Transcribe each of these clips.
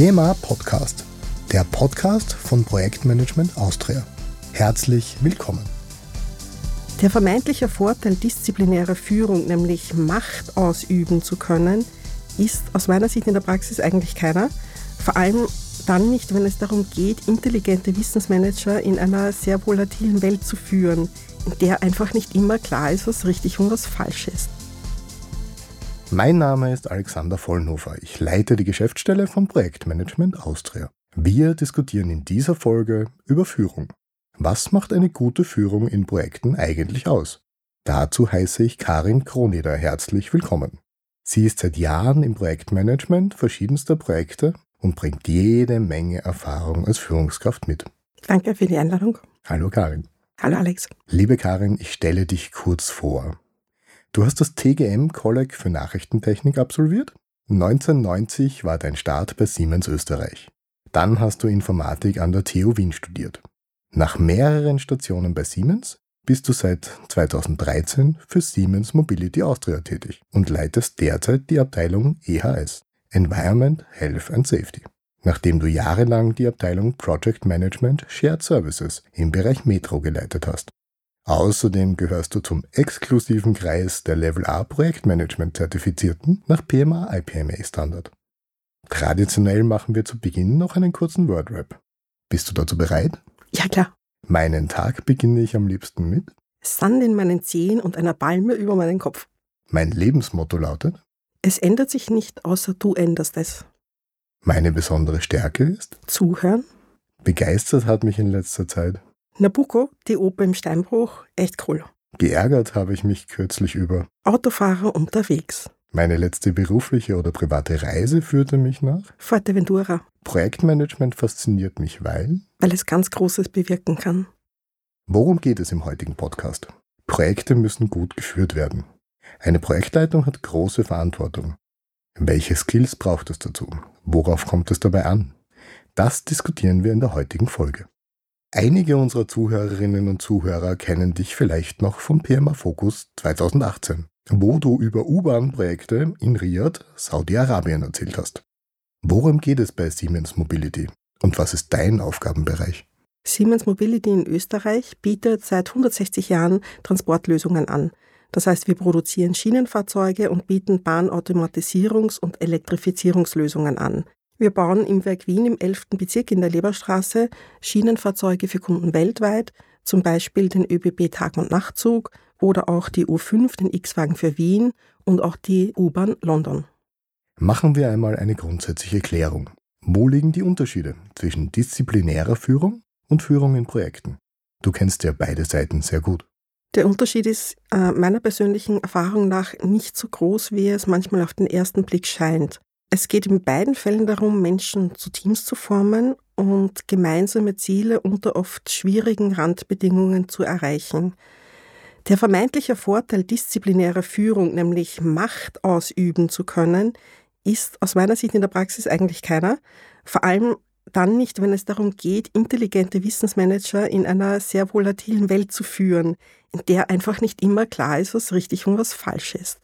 PMA Podcast, der Podcast von Projektmanagement Austria. Herzlich willkommen. Der vermeintliche Vorteil disziplinärer Führung, nämlich Macht ausüben zu können, ist aus meiner Sicht in der Praxis eigentlich keiner. Vor allem dann nicht, wenn es darum geht, intelligente Wissensmanager in einer sehr volatilen Welt zu führen, in der einfach nicht immer klar ist, was richtig und was falsch ist. Mein Name ist Alexander Vollnhofer. Ich leite die Geschäftsstelle vom Projektmanagement Austria. Wir diskutieren in dieser Folge über Führung. Was macht eine gute Führung in Projekten eigentlich aus? Dazu heiße ich Karin Kroneder herzlich willkommen. Sie ist seit Jahren im Projektmanagement verschiedenster Projekte und bringt jede Menge Erfahrung als Führungskraft mit. Danke für die Einladung. Hallo Karin. Hallo Alex. Liebe Karin, ich stelle dich kurz vor. Du hast das TGM Kolleg für Nachrichtentechnik absolviert. 1990 war dein Start bei Siemens Österreich. Dann hast du Informatik an der TU Wien studiert. Nach mehreren Stationen bei Siemens bist du seit 2013 für Siemens Mobility Austria tätig und leitest derzeit die Abteilung EHS, Environment, Health and Safety, nachdem du jahrelang die Abteilung Project Management Shared Services im Bereich Metro geleitet hast. Außerdem gehörst du zum exklusiven Kreis der Level A Projektmanagement Zertifizierten nach PMA IPMA Standard. Traditionell machen wir zu Beginn noch einen kurzen Wordrap. Bist du dazu bereit? Ja, klar. Meinen Tag beginne ich am liebsten mit Sand in meinen Zehen und einer Palme über meinen Kopf. Mein Lebensmotto lautet Es ändert sich nicht, außer du änderst es. Meine besondere Stärke ist Zuhören. Begeistert hat mich in letzter Zeit Nabucco, die Oper im Steinbruch, echt cool. Geärgert habe ich mich kürzlich über Autofahrer unterwegs. Meine letzte berufliche oder private Reise führte mich nach Fuerteventura. Projektmanagement fasziniert mich, weil weil es ganz Großes bewirken kann. Worum geht es im heutigen Podcast? Projekte müssen gut geführt werden. Eine Projektleitung hat große Verantwortung. Welche Skills braucht es dazu? Worauf kommt es dabei an? Das diskutieren wir in der heutigen Folge. Einige unserer Zuhörerinnen und Zuhörer kennen dich vielleicht noch vom PMA Focus 2018, wo du über U-Bahn-Projekte in Riyadh, Saudi-Arabien erzählt hast. Worum geht es bei Siemens Mobility und was ist dein Aufgabenbereich? Siemens Mobility in Österreich bietet seit 160 Jahren Transportlösungen an. Das heißt, wir produzieren Schienenfahrzeuge und bieten Bahnautomatisierungs- und Elektrifizierungslösungen an. Wir bauen im Werk Wien im 11. Bezirk in der Leberstraße Schienenfahrzeuge für Kunden weltweit, zum Beispiel den ÖBB Tag- und Nachtzug oder auch die U5, den X-Wagen für Wien und auch die U-Bahn London. Machen wir einmal eine grundsätzliche Klärung. Wo liegen die Unterschiede zwischen disziplinärer Führung und Führung in Projekten? Du kennst ja beide Seiten sehr gut. Der Unterschied ist äh, meiner persönlichen Erfahrung nach nicht so groß, wie es manchmal auf den ersten Blick scheint. Es geht in beiden Fällen darum, Menschen zu Teams zu formen und gemeinsame Ziele unter oft schwierigen Randbedingungen zu erreichen. Der vermeintliche Vorteil disziplinärer Führung, nämlich Macht ausüben zu können, ist aus meiner Sicht in der Praxis eigentlich keiner. Vor allem dann nicht, wenn es darum geht, intelligente Wissensmanager in einer sehr volatilen Welt zu führen, in der einfach nicht immer klar ist, was richtig und was falsch ist.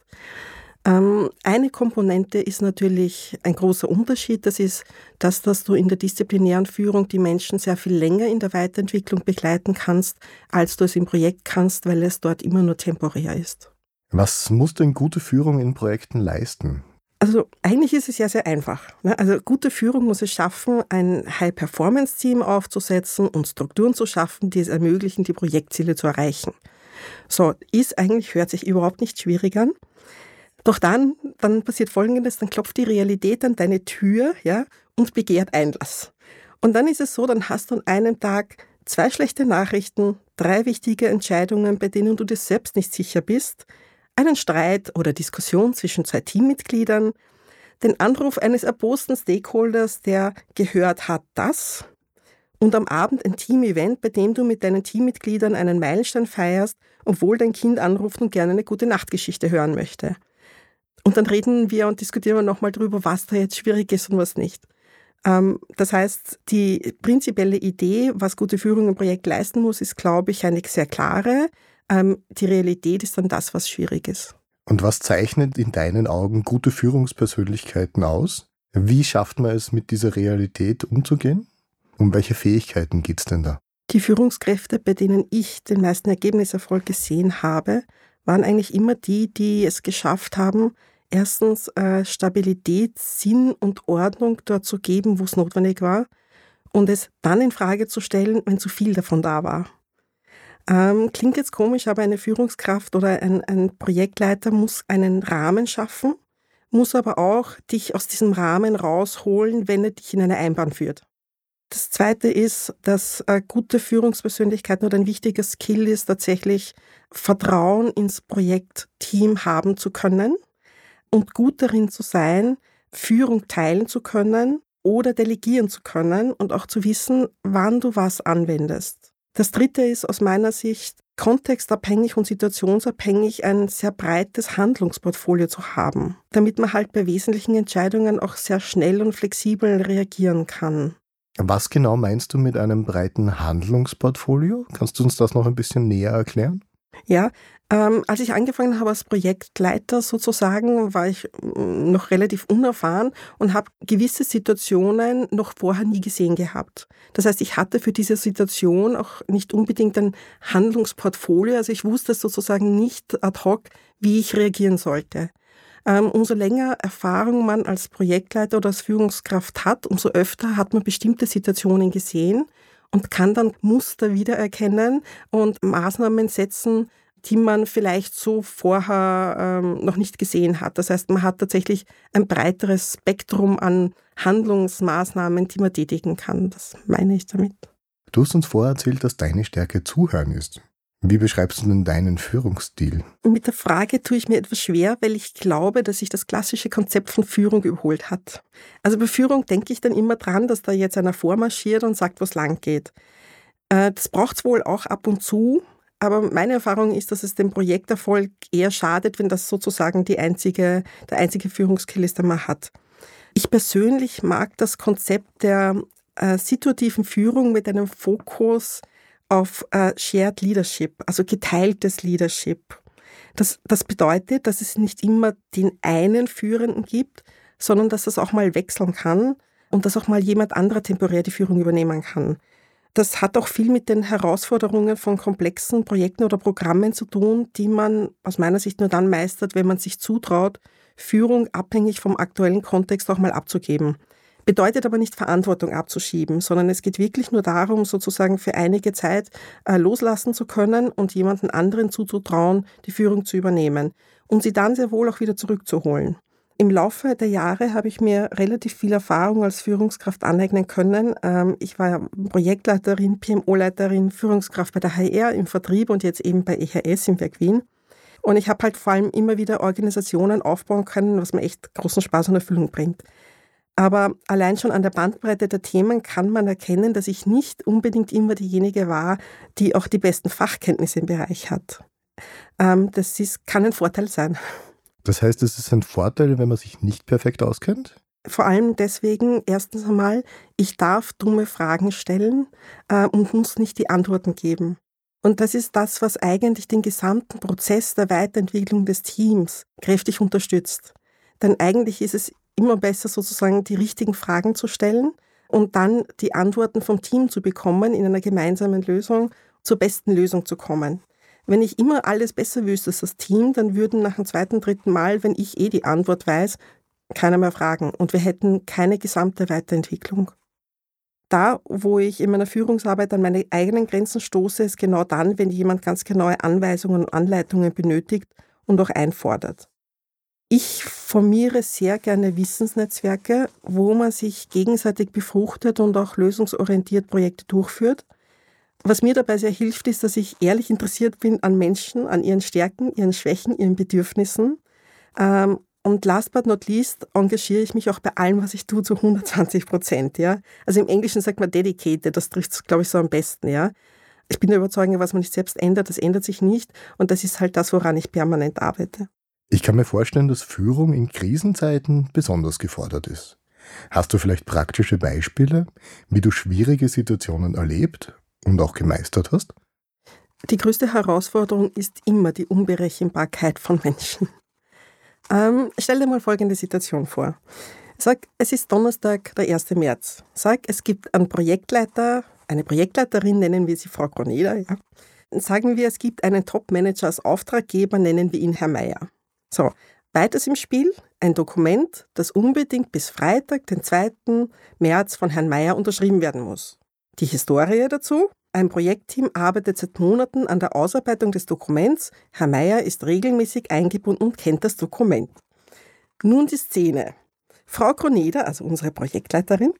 Ähm, eine Komponente ist natürlich ein großer Unterschied. Das ist das, dass du in der disziplinären Führung die Menschen sehr viel länger in der Weiterentwicklung begleiten kannst, als du es im Projekt kannst, weil es dort immer nur temporär ist. Was muss denn gute Führung in Projekten leisten? Also eigentlich ist es ja sehr einfach. Ne? Also gute Führung muss es schaffen, ein High-Performance-Team aufzusetzen und Strukturen zu schaffen, die es ermöglichen, die Projektziele zu erreichen. So, ist eigentlich, hört sich überhaupt nicht schwierig an. Doch dann, dann passiert Folgendes, dann klopft die Realität an deine Tür ja, und begehrt Einlass. Und dann ist es so, dann hast du an einem Tag zwei schlechte Nachrichten, drei wichtige Entscheidungen, bei denen du dir selbst nicht sicher bist, einen Streit oder Diskussion zwischen zwei Teammitgliedern, den Anruf eines erbosten Stakeholders, der gehört hat, das und am Abend ein Team-Event, bei dem du mit deinen Teammitgliedern einen Meilenstein feierst, obwohl dein Kind anruft und gerne eine gute Nachtgeschichte hören möchte. Und dann reden wir und diskutieren wir nochmal drüber, was da jetzt schwierig ist und was nicht. Ähm, das heißt, die prinzipielle Idee, was gute Führung im Projekt leisten muss, ist, glaube ich, eine sehr klare. Ähm, die Realität ist dann das, was schwierig ist. Und was zeichnet in deinen Augen gute Führungspersönlichkeiten aus? Wie schafft man es, mit dieser Realität umzugehen? Um welche Fähigkeiten geht es denn da? Die Führungskräfte, bei denen ich den meisten Ergebniserfolg gesehen habe, waren eigentlich immer die, die es geschafft haben, erstens äh, Stabilität, Sinn und Ordnung dort zu geben, wo es notwendig war, und es dann in Frage zu stellen, wenn zu viel davon da war. Ähm, klingt jetzt komisch, aber eine Führungskraft oder ein, ein Projektleiter muss einen Rahmen schaffen, muss aber auch dich aus diesem Rahmen rausholen, wenn er dich in eine Einbahn führt. Das Zweite ist, dass eine gute Führungspersönlichkeit oder ein wichtiger Skill ist, tatsächlich Vertrauen ins Projektteam haben zu können und gut darin zu sein, Führung teilen zu können oder delegieren zu können und auch zu wissen, wann du was anwendest. Das Dritte ist aus meiner Sicht, kontextabhängig und situationsabhängig ein sehr breites Handlungsportfolio zu haben, damit man halt bei wesentlichen Entscheidungen auch sehr schnell und flexibel reagieren kann. Was genau meinst du mit einem breiten Handlungsportfolio? Kannst du uns das noch ein bisschen näher erklären? Ja, ähm, als ich angefangen habe als Projektleiter sozusagen, war ich mm, noch relativ unerfahren und habe gewisse Situationen noch vorher nie gesehen gehabt. Das heißt, ich hatte für diese Situation auch nicht unbedingt ein Handlungsportfolio, also ich wusste sozusagen nicht ad hoc, wie ich reagieren sollte. Ähm, umso länger Erfahrung man als Projektleiter oder als Führungskraft hat, umso öfter hat man bestimmte Situationen gesehen und kann dann Muster wiedererkennen und Maßnahmen setzen, die man vielleicht so vorher ähm, noch nicht gesehen hat. Das heißt, man hat tatsächlich ein breiteres Spektrum an Handlungsmaßnahmen, die man tätigen kann. Das meine ich damit. Du hast uns vorher erzählt, dass deine Stärke Zuhören ist. Wie beschreibst du denn deinen Führungsstil? Mit der Frage tue ich mir etwas schwer, weil ich glaube, dass sich das klassische Konzept von Führung überholt hat. Also bei Führung denke ich dann immer dran, dass da jetzt einer vormarschiert und sagt, wo es lang geht. Äh, das braucht es wohl auch ab und zu, aber meine Erfahrung ist, dass es dem Projekterfolg eher schadet, wenn das sozusagen die einzige, der einzige Führungskill ist, den man hat. Ich persönlich mag das Konzept der äh, situativen Führung mit einem Fokus auf äh, Shared Leadership, also geteiltes Leadership. Das, das bedeutet, dass es nicht immer den einen Führenden gibt, sondern dass es auch mal wechseln kann und dass auch mal jemand anderer temporär die Führung übernehmen kann. Das hat auch viel mit den Herausforderungen von komplexen Projekten oder Programmen zu tun, die man aus meiner Sicht nur dann meistert, wenn man sich zutraut, Führung abhängig vom aktuellen Kontext auch mal abzugeben. Bedeutet aber nicht Verantwortung abzuschieben, sondern es geht wirklich nur darum, sozusagen für einige Zeit äh, loslassen zu können und jemanden anderen zuzutrauen, die Führung zu übernehmen und sie dann sehr wohl auch wieder zurückzuholen. Im Laufe der Jahre habe ich mir relativ viel Erfahrung als Führungskraft aneignen können. Ähm, ich war Projektleiterin, PMO-Leiterin, Führungskraft bei der HR im Vertrieb und jetzt eben bei EHS im Werk Wien. Und ich habe halt vor allem immer wieder Organisationen aufbauen können, was mir echt großen Spaß und Erfüllung bringt. Aber allein schon an der Bandbreite der Themen kann man erkennen, dass ich nicht unbedingt immer diejenige war, die auch die besten Fachkenntnisse im Bereich hat. Ähm, das ist, kann ein Vorteil sein. Das heißt, es ist ein Vorteil, wenn man sich nicht perfekt auskennt? Vor allem deswegen, erstens einmal, ich darf dumme Fragen stellen äh, und muss nicht die Antworten geben. Und das ist das, was eigentlich den gesamten Prozess der Weiterentwicklung des Teams kräftig unterstützt. Denn eigentlich ist es immer besser sozusagen die richtigen Fragen zu stellen und dann die Antworten vom Team zu bekommen, in einer gemeinsamen Lösung zur besten Lösung zu kommen. Wenn ich immer alles besser wüsste als das Team, dann würden nach dem zweiten, dritten Mal, wenn ich eh die Antwort weiß, keiner mehr fragen und wir hätten keine gesamte Weiterentwicklung. Da, wo ich in meiner Führungsarbeit an meine eigenen Grenzen stoße, ist genau dann, wenn jemand ganz genaue Anweisungen und Anleitungen benötigt und auch einfordert. Ich formiere sehr gerne Wissensnetzwerke, wo man sich gegenseitig befruchtet und auch lösungsorientiert Projekte durchführt. Was mir dabei sehr hilft, ist, dass ich ehrlich interessiert bin an Menschen, an ihren Stärken, ihren Schwächen, ihren Bedürfnissen. Ähm, und last but not least engagiere ich mich auch bei allem, was ich tue, zu 120 Prozent. Ja? Also im Englischen sagt man dedicated, das trifft es, glaube ich, so am besten. Ja? Ich bin der Überzeugung, was man nicht selbst ändert, das ändert sich nicht. Und das ist halt das, woran ich permanent arbeite. Ich kann mir vorstellen, dass Führung in Krisenzeiten besonders gefordert ist. Hast du vielleicht praktische Beispiele, wie du schwierige Situationen erlebt und auch gemeistert hast? Die größte Herausforderung ist immer die Unberechenbarkeit von Menschen. Ähm, stell dir mal folgende Situation vor. Sag, es ist Donnerstag, der 1. März. Sag, es gibt einen Projektleiter, eine Projektleiterin, nennen wir sie Frau Cornela, ja. Sagen wir, es gibt einen Top-Manager als Auftraggeber, nennen wir ihn Herr Meier. So, weiters im Spiel ein Dokument, das unbedingt bis Freitag, den 2. März von Herrn Meier unterschrieben werden muss. Die Historie dazu? Ein Projektteam arbeitet seit Monaten an der Ausarbeitung des Dokuments. Herr Meier ist regelmäßig eingebunden und kennt das Dokument. Nun die Szene. Frau Kroneder, also unsere Projektleiterin,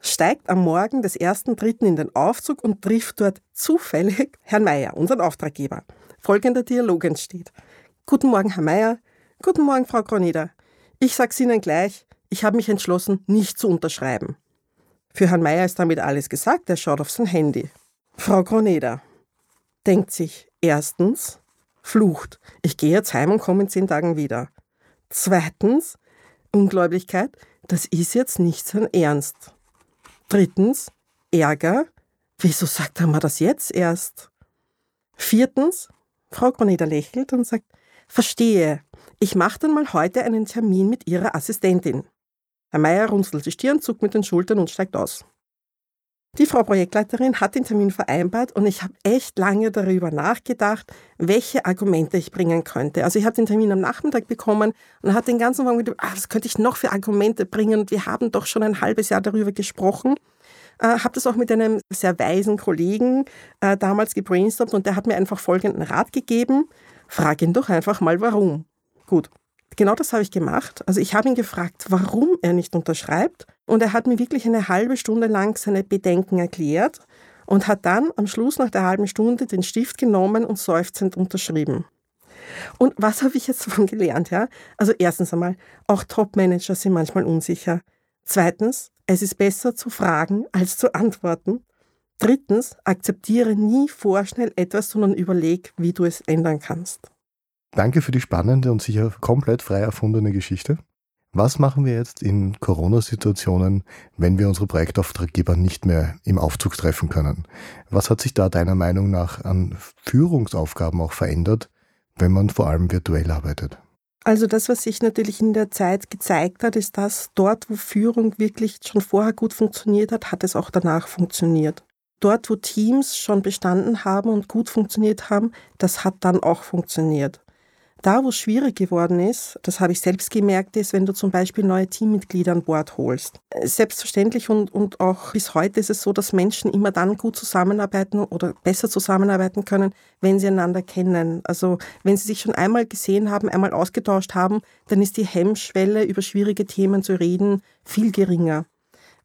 steigt am Morgen des 1.3. in den Aufzug und trifft dort zufällig Herrn Meier, unseren Auftraggeber. Folgender Dialog entsteht. Guten Morgen, Herr Meier. Guten Morgen, Frau Kroneder. Ich sag's Ihnen gleich, ich habe mich entschlossen, nicht zu unterschreiben. Für Herrn Meier ist damit alles gesagt, er schaut auf sein Handy. Frau Kroneder denkt sich, erstens, flucht, ich gehe jetzt heim und komme in zehn Tagen wieder. Zweitens, Ungläubigkeit, das ist jetzt nicht sein Ernst. Drittens, Ärger, wieso sagt er mir das jetzt erst? Viertens, Frau Groneder lächelt und sagt, verstehe, ich mache dann mal heute einen Termin mit Ihrer Assistentin. Herr Meier runzelt die Stirn, zuckt mit den Schultern und steigt aus. Die Frau Projektleiterin hat den Termin vereinbart und ich habe echt lange darüber nachgedacht, welche Argumente ich bringen könnte. Also ich habe den Termin am Nachmittag bekommen und hat den ganzen Morgen gedacht, ah, was könnte ich noch für Argumente bringen? Und wir haben doch schon ein halbes Jahr darüber gesprochen. Äh, habe das auch mit einem sehr weisen Kollegen äh, damals gebrainstormt und der hat mir einfach folgenden Rat gegeben. Frag ihn doch einfach mal, warum. Gut, genau das habe ich gemacht. Also ich habe ihn gefragt, warum er nicht unterschreibt. Und er hat mir wirklich eine halbe Stunde lang seine Bedenken erklärt und hat dann am Schluss nach der halben Stunde den Stift genommen und seufzend unterschrieben. Und was habe ich jetzt davon gelernt? Ja? Also erstens einmal, auch Top-Manager sind manchmal unsicher. Zweitens, es ist besser zu fragen als zu antworten. Drittens, akzeptiere nie vorschnell etwas, sondern überleg, wie du es ändern kannst. Danke für die spannende und sicher komplett frei erfundene Geschichte. Was machen wir jetzt in Corona-Situationen, wenn wir unsere Projektauftraggeber nicht mehr im Aufzug treffen können? Was hat sich da deiner Meinung nach an Führungsaufgaben auch verändert, wenn man vor allem virtuell arbeitet? Also das, was sich natürlich in der Zeit gezeigt hat, ist, dass dort, wo Führung wirklich schon vorher gut funktioniert hat, hat es auch danach funktioniert. Dort, wo Teams schon bestanden haben und gut funktioniert haben, das hat dann auch funktioniert. Da, wo es schwierig geworden ist, das habe ich selbst gemerkt, ist, wenn du zum Beispiel neue Teammitglieder an Bord holst. Selbstverständlich und, und auch bis heute ist es so, dass Menschen immer dann gut zusammenarbeiten oder besser zusammenarbeiten können, wenn sie einander kennen. Also wenn sie sich schon einmal gesehen haben, einmal ausgetauscht haben, dann ist die Hemmschwelle, über schwierige Themen zu reden, viel geringer.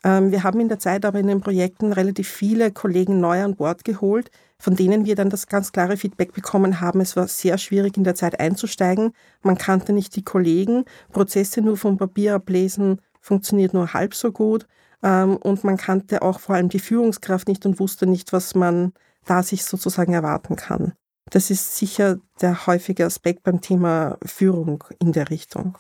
Ähm, wir haben in der Zeit aber in den Projekten relativ viele Kollegen neu an Bord geholt, von denen wir dann das ganz klare Feedback bekommen haben, es war sehr schwierig in der Zeit einzusteigen. Man kannte nicht die Kollegen, Prozesse nur vom Papier ablesen funktioniert nur halb so gut ähm, und man kannte auch vor allem die Führungskraft nicht und wusste nicht, was man da sich sozusagen erwarten kann. Das ist sicher der häufige Aspekt beim Thema Führung in der Richtung.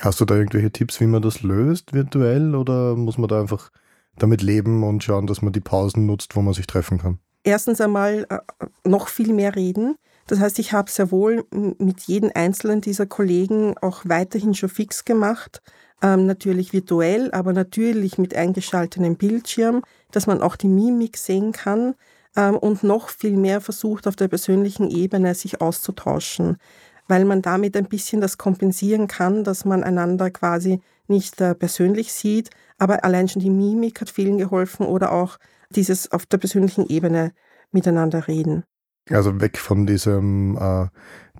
Hast du da irgendwelche Tipps, wie man das löst virtuell oder muss man da einfach damit leben und schauen, dass man die Pausen nutzt, wo man sich treffen kann? Erstens einmal äh, noch viel mehr reden. Das heißt, ich habe sehr wohl mit jedem einzelnen dieser Kollegen auch weiterhin schon fix gemacht. Ähm, natürlich virtuell, aber natürlich mit eingeschaltetem Bildschirm, dass man auch die Mimik sehen kann ähm, und noch viel mehr versucht, auf der persönlichen Ebene sich auszutauschen, weil man damit ein bisschen das kompensieren kann, dass man einander quasi nicht äh, persönlich sieht, aber allein schon die Mimik hat vielen geholfen oder auch dieses auf der persönlichen Ebene miteinander reden. Also weg von diesem, äh,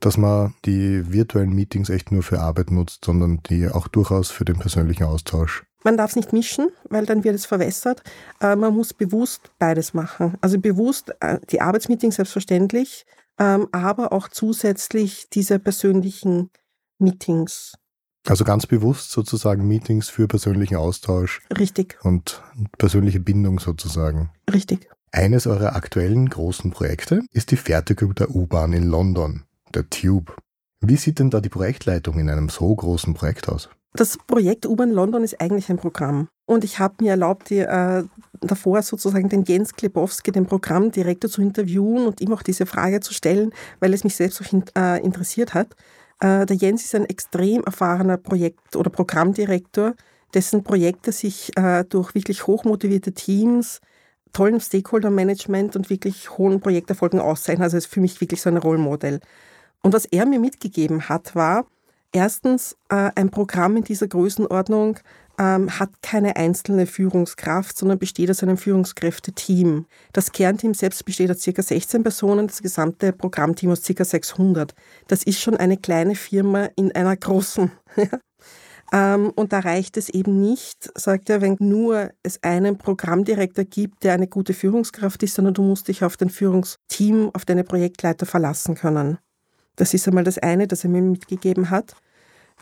dass man die virtuellen Meetings echt nur für Arbeit nutzt, sondern die auch durchaus für den persönlichen Austausch. Man darf es nicht mischen, weil dann wird es verwässert. Äh, man muss bewusst beides machen. Also bewusst äh, die Arbeitsmeetings selbstverständlich, ähm, aber auch zusätzlich diese persönlichen Meetings. Also ganz bewusst sozusagen Meetings für persönlichen Austausch. Richtig. Und persönliche Bindung sozusagen. Richtig. Eines eurer aktuellen großen Projekte ist die Fertigung der U-Bahn in London, der Tube. Wie sieht denn da die Projektleitung in einem so großen Projekt aus? Das Projekt U-Bahn London ist eigentlich ein Programm. Und ich habe mir erlaubt, die, äh, davor sozusagen den Jens Klebowski, den Programmdirektor, zu interviewen und ihm auch diese Frage zu stellen, weil es mich selbst auch in, äh, interessiert hat. Äh, der Jens ist ein extrem erfahrener Projekt- oder Programmdirektor, dessen Projekte sich äh, durch wirklich hochmotivierte Teams, tollen Stakeholder-Management und wirklich hohen Projekterfolgen auszeichnen. Also ist für mich wirklich so ein Rollmodell. Und was er mir mitgegeben hat, war, erstens, äh, ein Programm in dieser Größenordnung ähm, hat keine einzelne Führungskraft, sondern besteht aus einem Führungskräfteteam. Das Kernteam selbst besteht aus ca. 16 Personen, das gesamte Programmteam aus ca. 600. Das ist schon eine kleine Firma in einer großen. ähm, und da reicht es eben nicht, sagt er, wenn nur es einen Programmdirektor gibt, der eine gute Führungskraft ist, sondern du musst dich auf dein Führungsteam, auf deine Projektleiter verlassen können. Das ist einmal das eine, das er mir mitgegeben hat.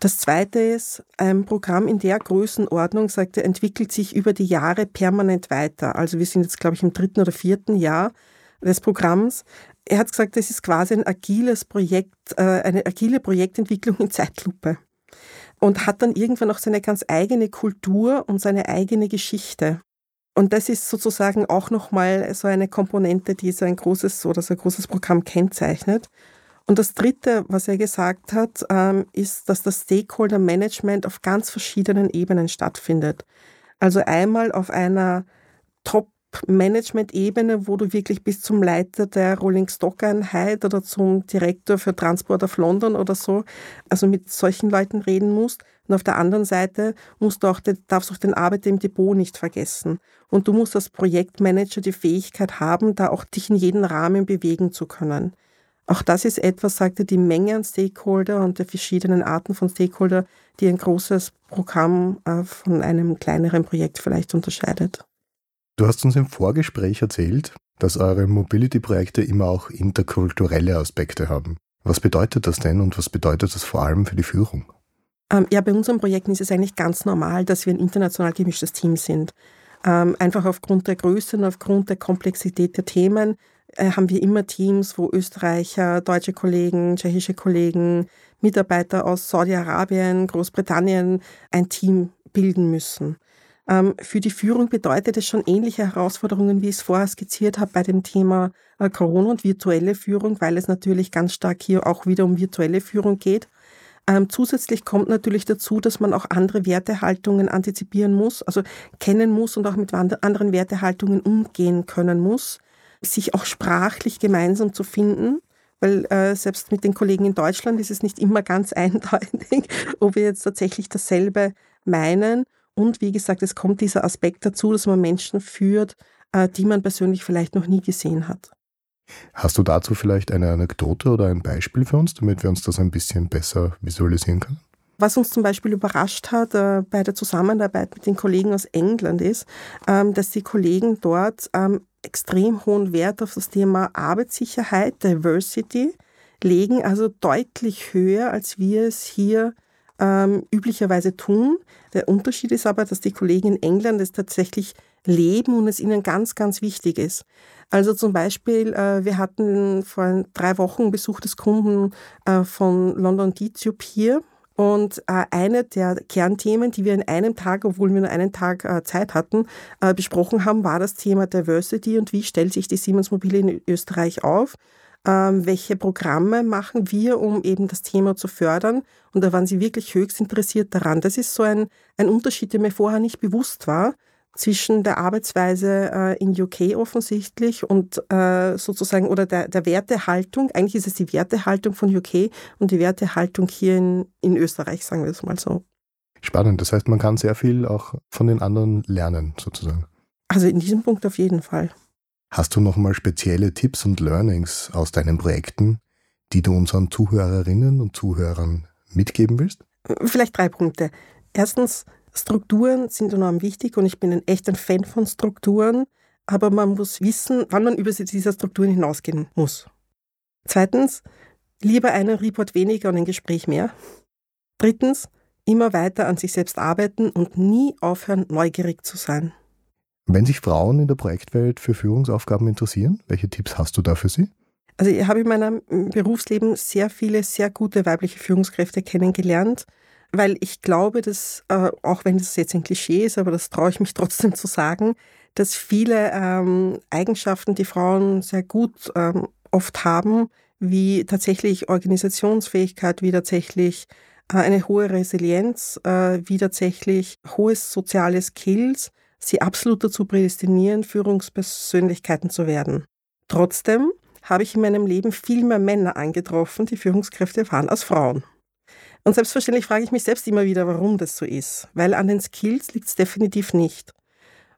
Das zweite ist, ein Programm in der Größenordnung, sagt er, entwickelt sich über die Jahre permanent weiter. Also wir sind jetzt, glaube ich, im dritten oder vierten Jahr des Programms. Er hat gesagt, das ist quasi ein agiles Projekt, äh, eine agile Projektentwicklung in Zeitlupe. Und hat dann irgendwann auch seine ganz eigene Kultur und seine eigene Geschichte. Und das ist sozusagen auch nochmal so eine Komponente, die so ein großes oder so ein großes Programm kennzeichnet. Und das Dritte, was er gesagt hat, ähm, ist, dass das Stakeholder Management auf ganz verschiedenen Ebenen stattfindet. Also einmal auf einer Top Management-Ebene, wo du wirklich bis zum Leiter der Rolling Stock-Einheit oder zum Direktor für Transport auf London oder so, also mit solchen Leuten reden musst. Und auf der anderen Seite musst du auch, darfst du auch den Arbeiter im Depot nicht vergessen. Und du musst als Projektmanager die Fähigkeit haben, da auch dich in jeden Rahmen bewegen zu können. Auch das ist etwas, sagte die Menge an Stakeholder und der verschiedenen Arten von Stakeholder, die ein großes Programm äh, von einem kleineren Projekt vielleicht unterscheidet. Du hast uns im Vorgespräch erzählt, dass eure Mobility-Projekte immer auch interkulturelle Aspekte haben. Was bedeutet das denn und was bedeutet das vor allem für die Führung? Ähm, ja, bei unseren Projekten ist es eigentlich ganz normal, dass wir ein international gemischtes Team sind. Ähm, einfach aufgrund der Größe und aufgrund der Komplexität der Themen haben wir immer Teams, wo Österreicher, deutsche Kollegen, tschechische Kollegen, Mitarbeiter aus Saudi-Arabien, Großbritannien ein Team bilden müssen. Ähm, für die Führung bedeutet es schon ähnliche Herausforderungen, wie ich es vorher skizziert habe bei dem Thema äh, Corona und virtuelle Führung, weil es natürlich ganz stark hier auch wieder um virtuelle Führung geht. Ähm, zusätzlich kommt natürlich dazu, dass man auch andere Wertehaltungen antizipieren muss, also kennen muss und auch mit anderen Wertehaltungen umgehen können muss sich auch sprachlich gemeinsam zu finden, weil äh, selbst mit den Kollegen in Deutschland ist es nicht immer ganz eindeutig, ob wir jetzt tatsächlich dasselbe meinen. Und wie gesagt, es kommt dieser Aspekt dazu, dass man Menschen führt, äh, die man persönlich vielleicht noch nie gesehen hat. Hast du dazu vielleicht eine Anekdote oder ein Beispiel für uns, damit wir uns das ein bisschen besser visualisieren können? Was uns zum Beispiel überrascht hat äh, bei der Zusammenarbeit mit den Kollegen aus England ist, ähm, dass die Kollegen dort ähm, extrem hohen Wert auf das Thema Arbeitssicherheit, Diversity legen, also deutlich höher, als wir es hier ähm, üblicherweise tun. Der Unterschied ist aber, dass die Kollegen in England es tatsächlich leben und es ihnen ganz, ganz wichtig ist. Also zum Beispiel, äh, wir hatten vor drei Wochen Besuch des Kunden äh, von London D-Tube hier und äh, eine der Kernthemen, die wir in einem Tag, obwohl wir nur einen Tag äh, Zeit hatten, äh, besprochen haben, war das Thema Diversity und wie stellt sich die Siemens Mobile in Österreich auf. Ähm, welche Programme machen wir, um eben das Thema zu fördern? Und da waren sie wirklich höchst interessiert daran. Das ist so ein, ein Unterschied, der mir vorher nicht bewusst war, zwischen der Arbeitsweise äh, in UK offensichtlich und äh, sozusagen oder der, der Wertehaltung. Eigentlich ist es die Wertehaltung von UK und die Wertehaltung hier in, in Österreich, sagen wir es mal so. Spannend. Das heißt, man kann sehr viel auch von den anderen lernen, sozusagen. Also in diesem Punkt auf jeden Fall. Hast du nochmal spezielle Tipps und Learnings aus deinen Projekten, die du unseren Zuhörerinnen und Zuhörern mitgeben willst? Vielleicht drei Punkte. Erstens, Strukturen sind enorm wichtig und ich bin ein echter Fan von Strukturen, aber man muss wissen, wann man über diese Strukturen hinausgehen muss. Zweitens, lieber einen Report weniger und ein Gespräch mehr. Drittens, immer weiter an sich selbst arbeiten und nie aufhören, neugierig zu sein. Wenn sich Frauen in der Projektwelt für Führungsaufgaben interessieren, welche Tipps hast du da für sie? Also ich habe in meinem Berufsleben sehr viele sehr gute weibliche Führungskräfte kennengelernt weil ich glaube, dass, äh, auch wenn das jetzt ein Klischee ist, aber das traue ich mich trotzdem zu sagen, dass viele ähm, Eigenschaften, die Frauen sehr gut ähm, oft haben, wie tatsächlich Organisationsfähigkeit, wie tatsächlich äh, eine hohe Resilienz, äh, wie tatsächlich hohes soziale Skills sie absolut dazu prädestinieren, Führungspersönlichkeiten zu werden. Trotzdem habe ich in meinem Leben viel mehr Männer angetroffen, die Führungskräfte waren, als Frauen. Und selbstverständlich frage ich mich selbst immer wieder, warum das so ist, weil an den Skills liegt es definitiv nicht.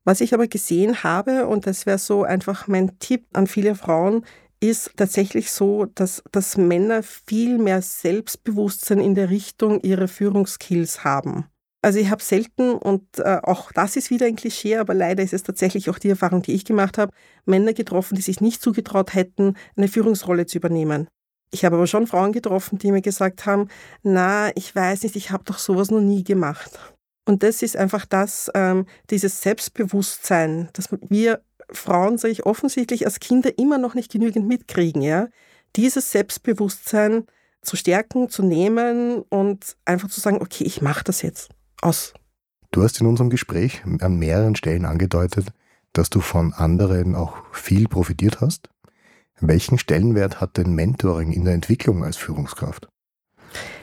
Was ich aber gesehen habe, und das wäre so einfach mein Tipp an viele Frauen, ist tatsächlich so, dass, dass Männer viel mehr Selbstbewusstsein in der Richtung ihrer Führungskills haben. Also ich habe selten, und äh, auch das ist wieder ein Klischee, aber leider ist es tatsächlich auch die Erfahrung, die ich gemacht habe, Männer getroffen, die sich nicht zugetraut hätten, eine Führungsrolle zu übernehmen. Ich habe aber schon Frauen getroffen, die mir gesagt haben, na, ich weiß nicht, ich habe doch sowas noch nie gemacht. Und das ist einfach das, ähm, dieses Selbstbewusstsein, dass wir Frauen, sage ich offensichtlich, als Kinder immer noch nicht genügend mitkriegen, ja. Dieses Selbstbewusstsein zu stärken, zu nehmen und einfach zu sagen, okay, ich mache das jetzt aus. Du hast in unserem Gespräch an mehreren Stellen angedeutet, dass du von anderen auch viel profitiert hast. Welchen Stellenwert hat denn Mentoring in der Entwicklung als Führungskraft?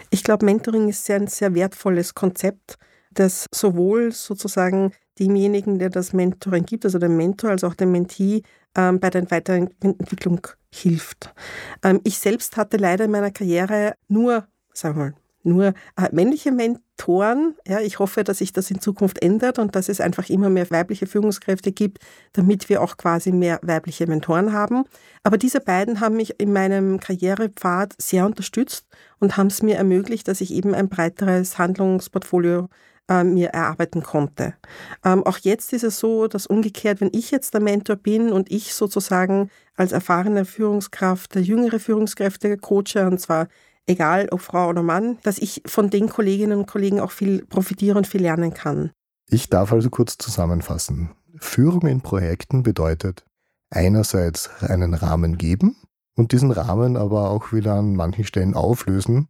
Ich glaube, Mentoring ist ein sehr wertvolles Konzept, das sowohl sozusagen demjenigen, der das Mentoring gibt, also dem Mentor, als auch dem Mentee, ähm, bei der Weiterentwicklung hilft. Ähm, ich selbst hatte leider in meiner Karriere nur, sagen wir mal, nur äh, männliche Mentoren. Ja, ich hoffe, dass sich das in Zukunft ändert und dass es einfach immer mehr weibliche Führungskräfte gibt, damit wir auch quasi mehr weibliche Mentoren haben. Aber diese beiden haben mich in meinem Karrierepfad sehr unterstützt und haben es mir ermöglicht, dass ich eben ein breiteres Handlungsportfolio äh, mir erarbeiten konnte. Ähm, auch jetzt ist es so, dass umgekehrt, wenn ich jetzt der Mentor bin und ich sozusagen als erfahrene Führungskraft jüngere Führungskräfte coache, und zwar egal ob Frau oder Mann, dass ich von den Kolleginnen und Kollegen auch viel profitieren und viel lernen kann. Ich darf also kurz zusammenfassen. Führung in Projekten bedeutet einerseits einen Rahmen geben und diesen Rahmen aber auch wieder an manchen Stellen auflösen,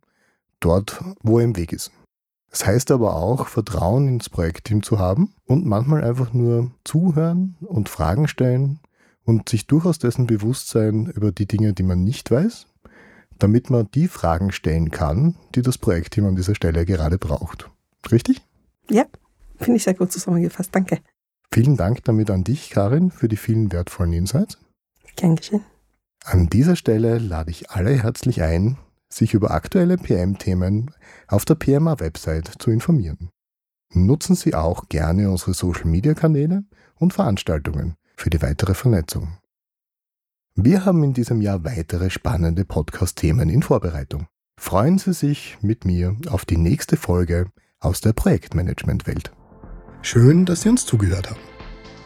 dort, wo er im Weg ist. Das heißt aber auch, Vertrauen ins Projektteam zu haben und manchmal einfach nur zuhören und Fragen stellen und sich durchaus dessen bewusst sein über die Dinge, die man nicht weiß damit man die Fragen stellen kann, die das Projektteam an dieser Stelle gerade braucht. Richtig? Ja, finde ich sehr gut zusammengefasst. Danke. Vielen Dank damit an dich, Karin, für die vielen wertvollen Insights. Gern geschehen. An dieser Stelle lade ich alle herzlich ein, sich über aktuelle PM-Themen auf der PMA-Website zu informieren. Nutzen Sie auch gerne unsere Social-Media-Kanäle und Veranstaltungen für die weitere Vernetzung. Wir haben in diesem Jahr weitere spannende Podcast-Themen in Vorbereitung. Freuen Sie sich mit mir auf die nächste Folge aus der Projektmanagement-Welt. Schön, dass Sie uns zugehört haben.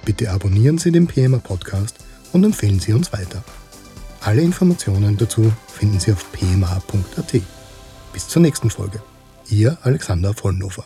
Bitte abonnieren Sie den PMA Podcast und empfehlen Sie uns weiter. Alle Informationen dazu finden Sie auf pma.at. Bis zur nächsten Folge. Ihr Alexander Vollnofer.